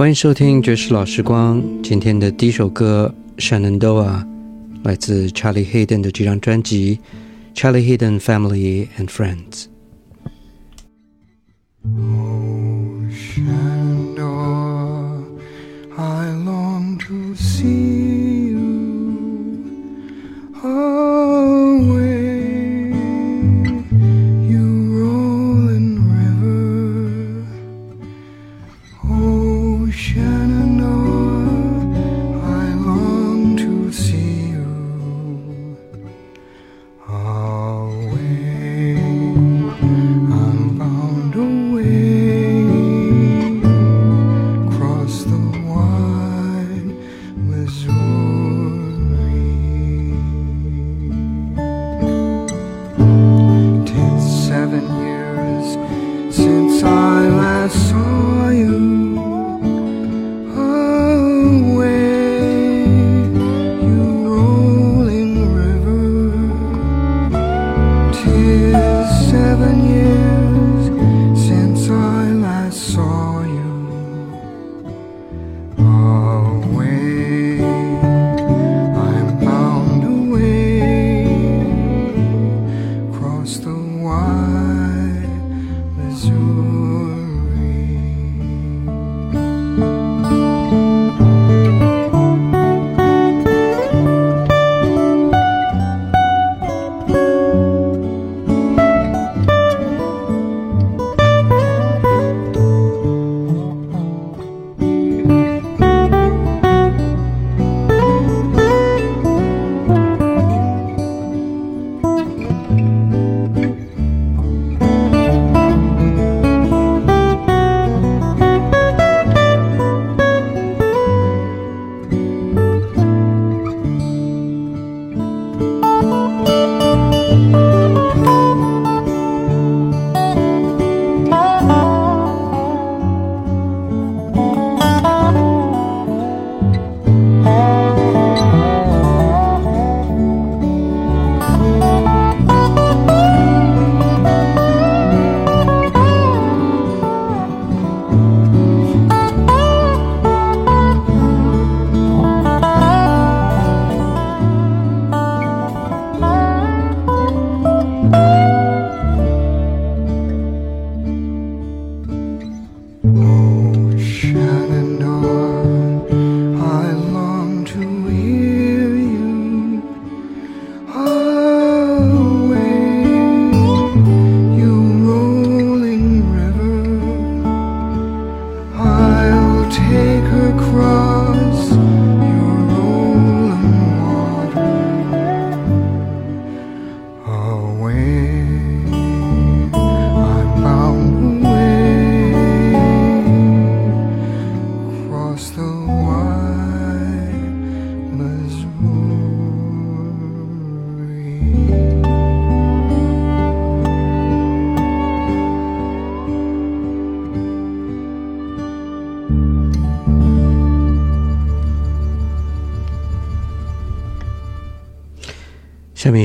欢迎收听爵士老时光。今天的第一首歌《Shanandoah》来自 Charlie Hayden 的这张专辑《Charlie Hayden Family and Friends》。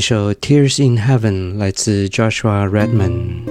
首《Tears in Heaven》来自 Joshua Redman。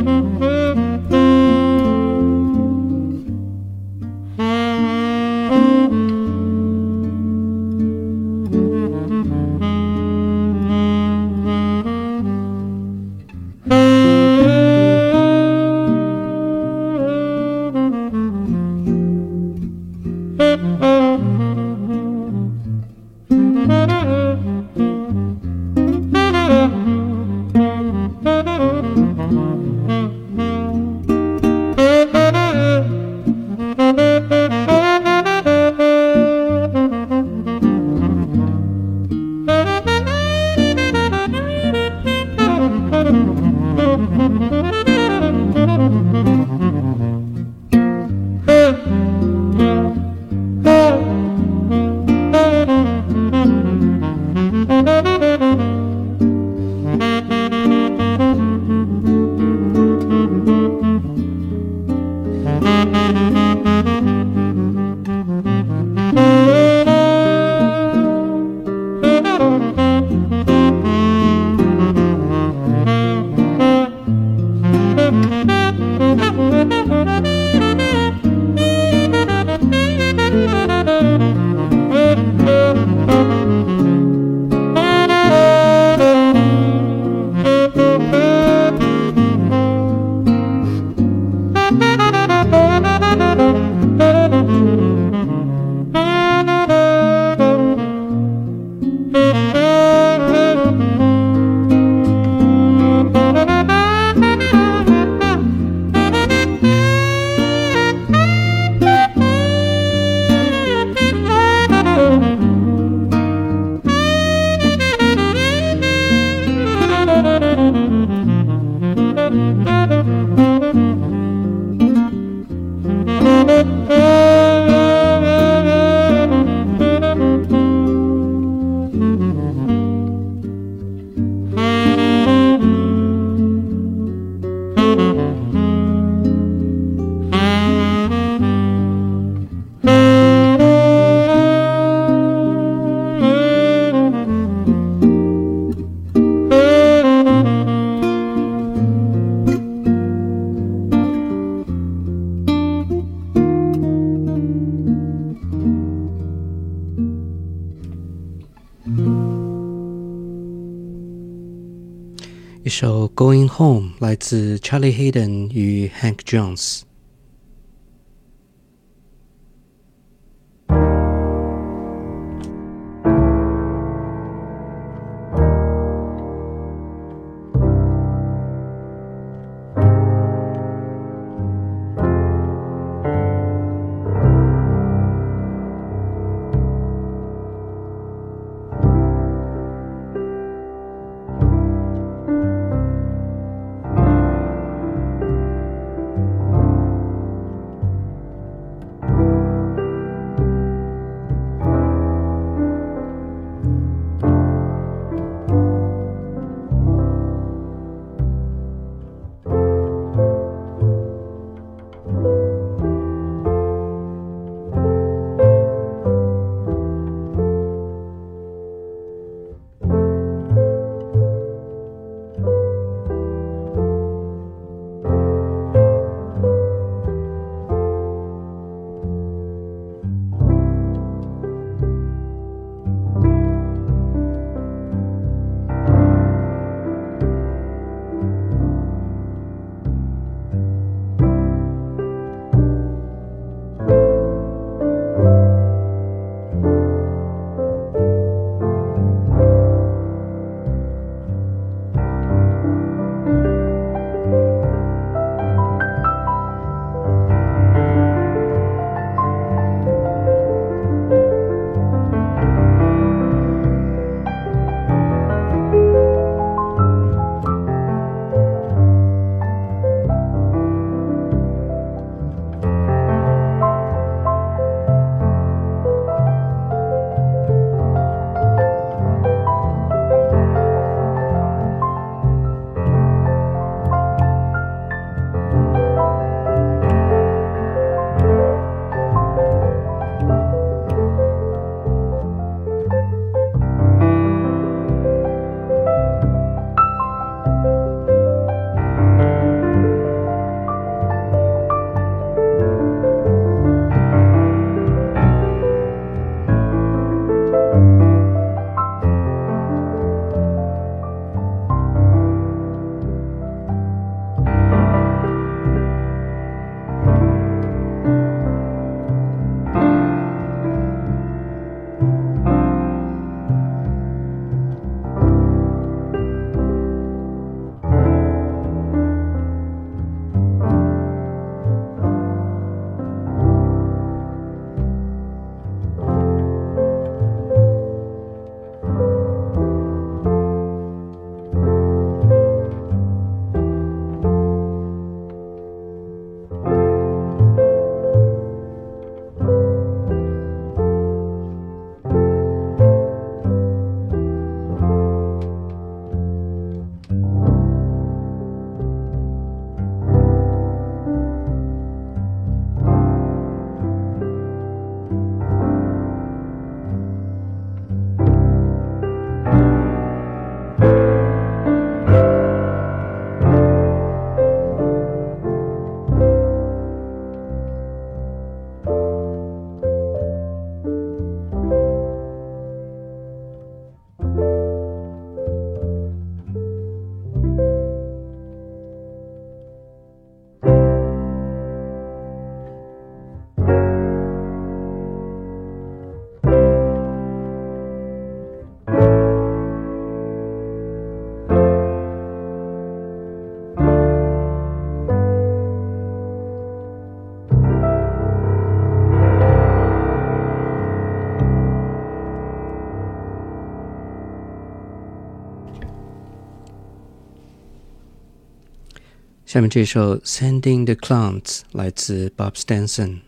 Música Música Going Home》来自 Charlie Haden 与 Hank Jones。下面这首《Send in the Clowns》来自 Bobo Stenson。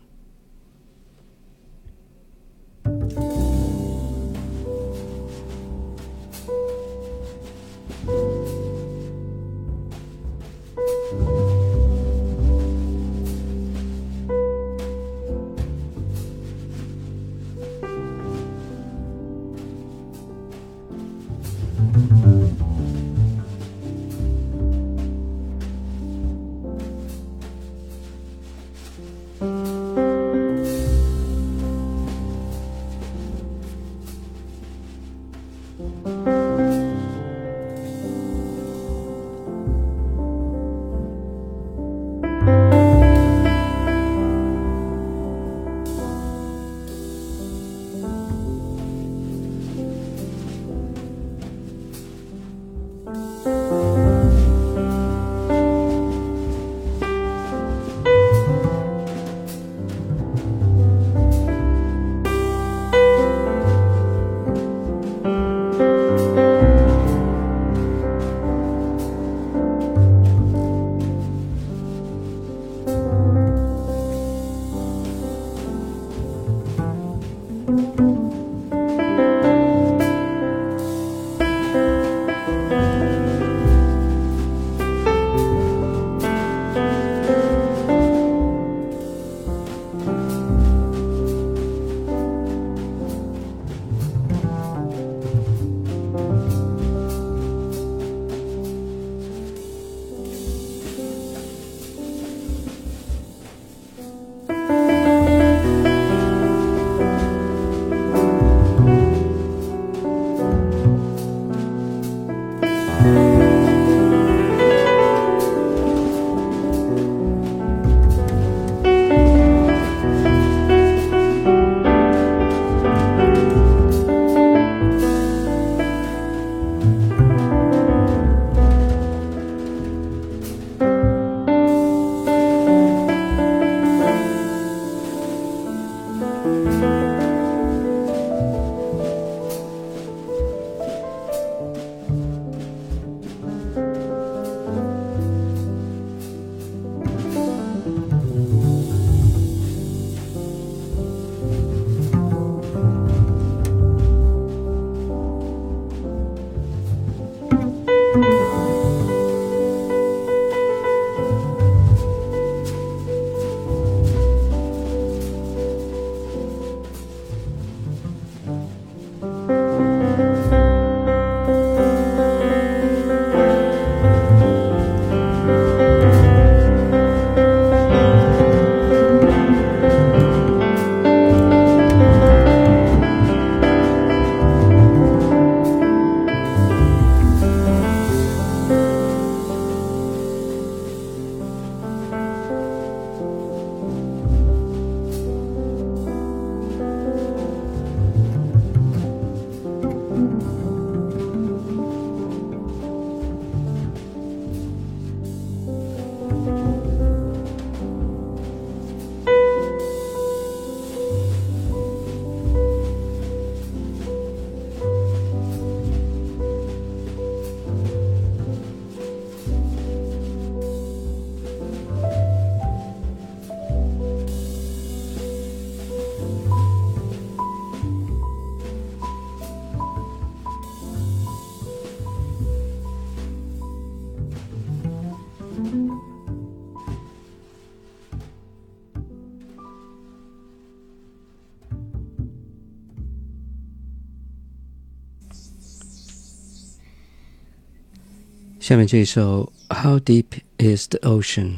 下面这一首《How Deep Is the Ocean》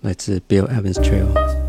来自 Bill Evans Trio。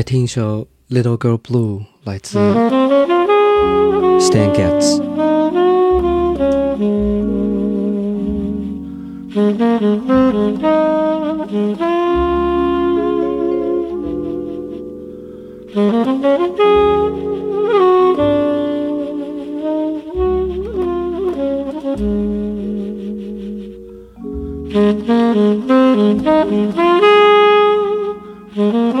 来听一首《Little Girl Blue》，来自 Stan Getz。Mm-hmm.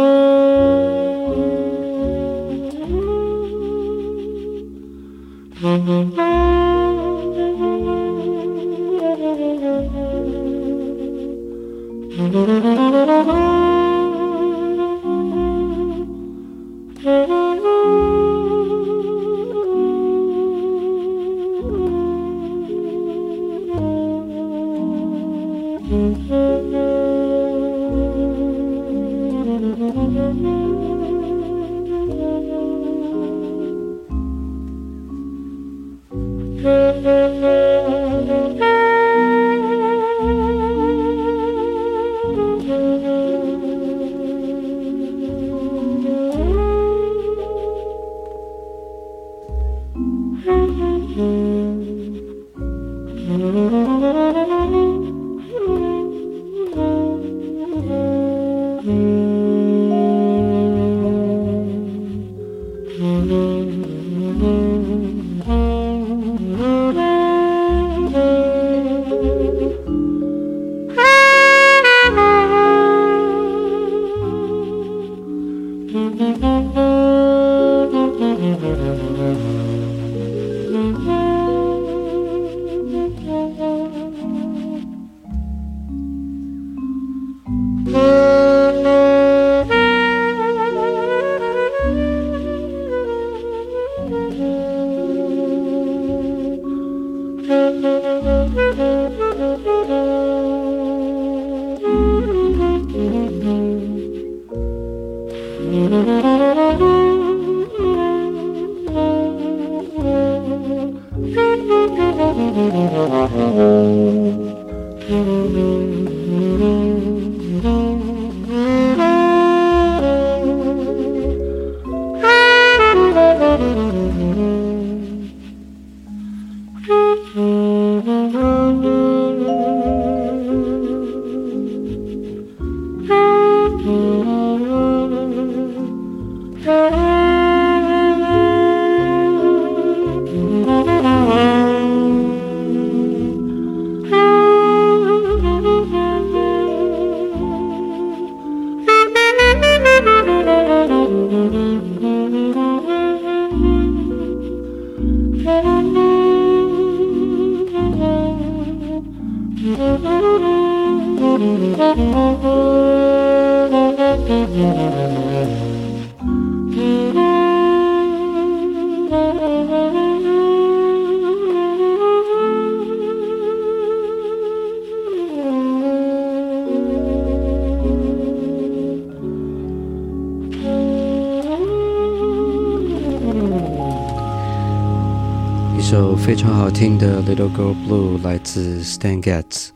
听的《Little Girl Blue》来自 Stan Getz，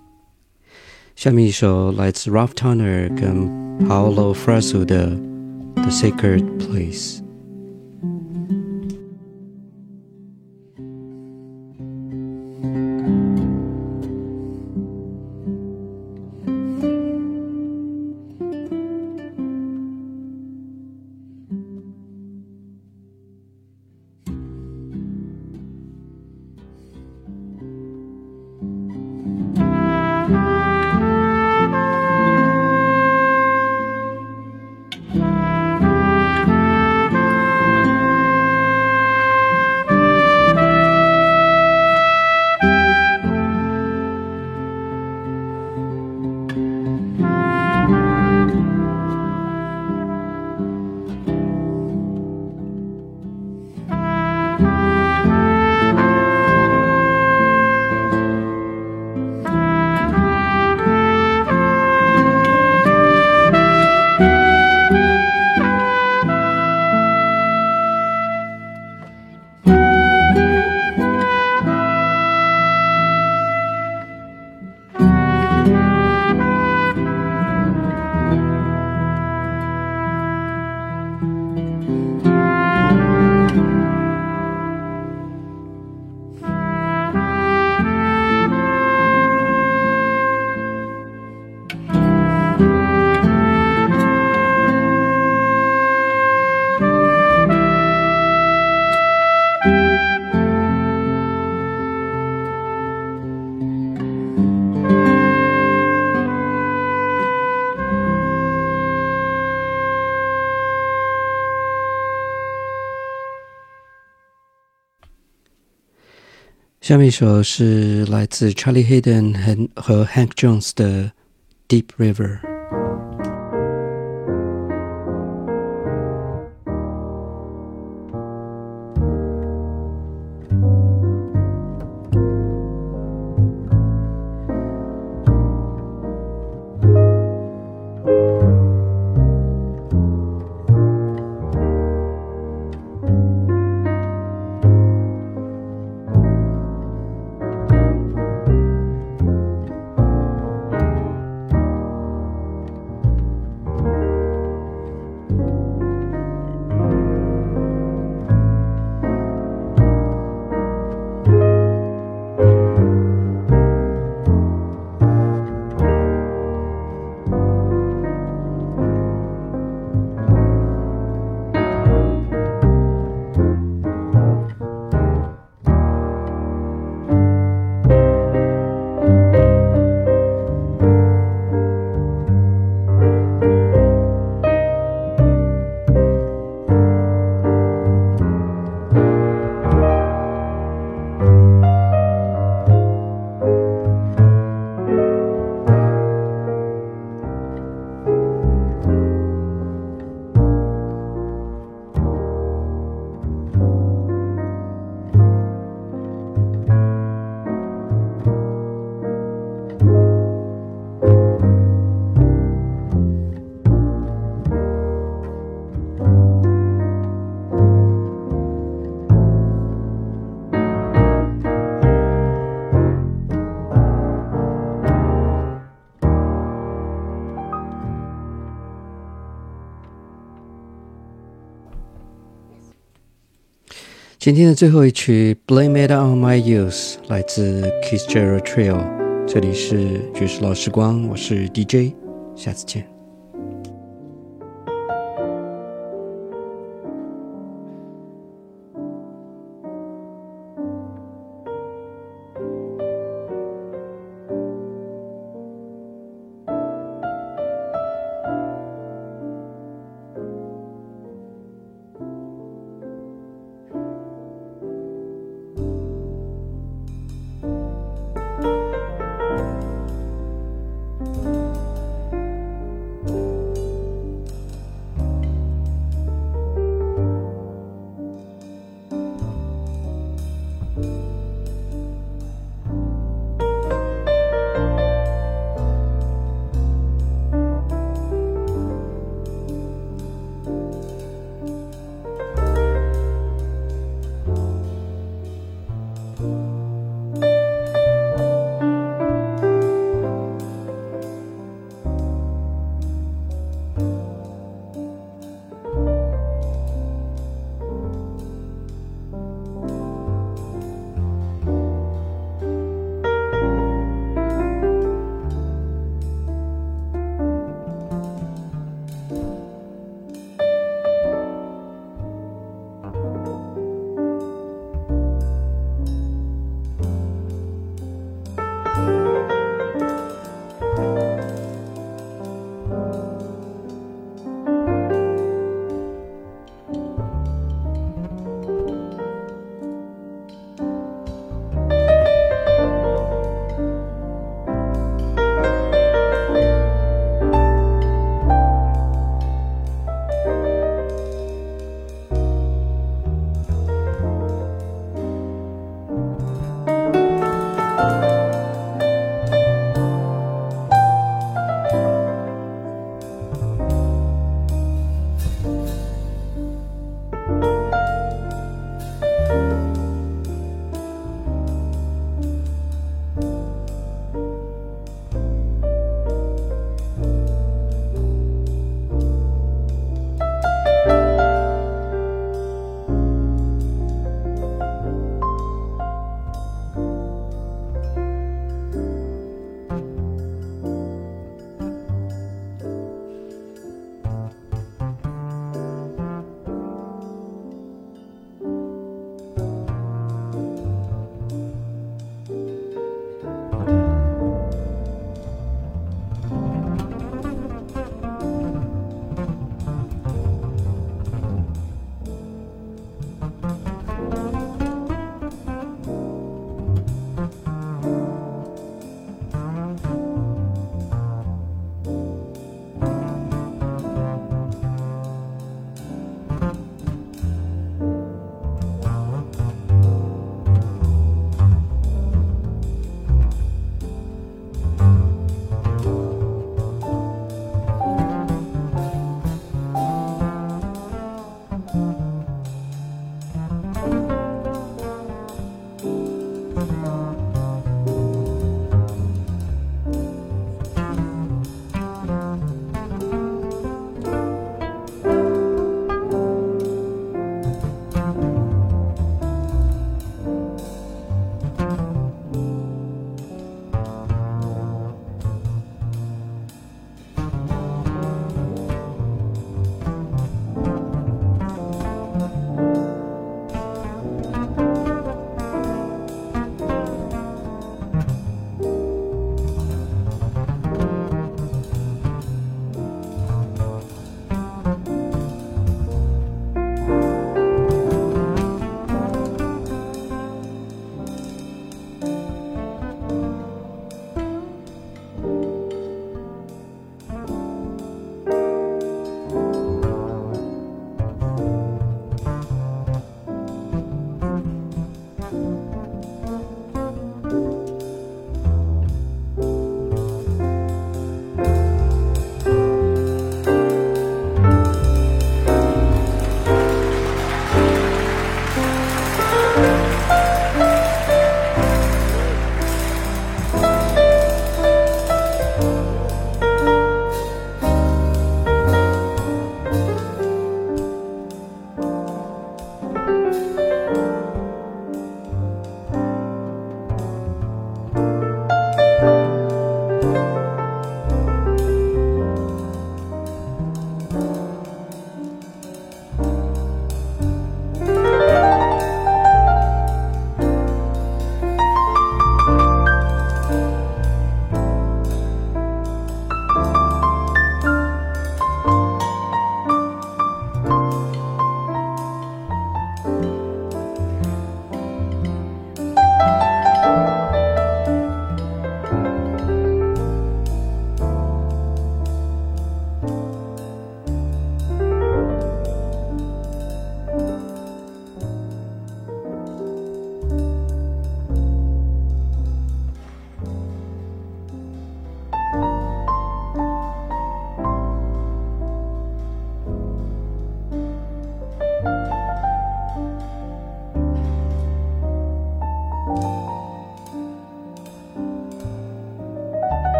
下面一首来自 Ralph Towner 跟 Paolo Fresu 的《The Sacred Place》。下面一首是来自 Charlie Hayden 和和 Hank Jones 的《Deep River》。今天的最后一曲《Blame It On My Youth》来自 Kiss Jerry Trio，。这里是爵士老时光，我是 DJ，下次见。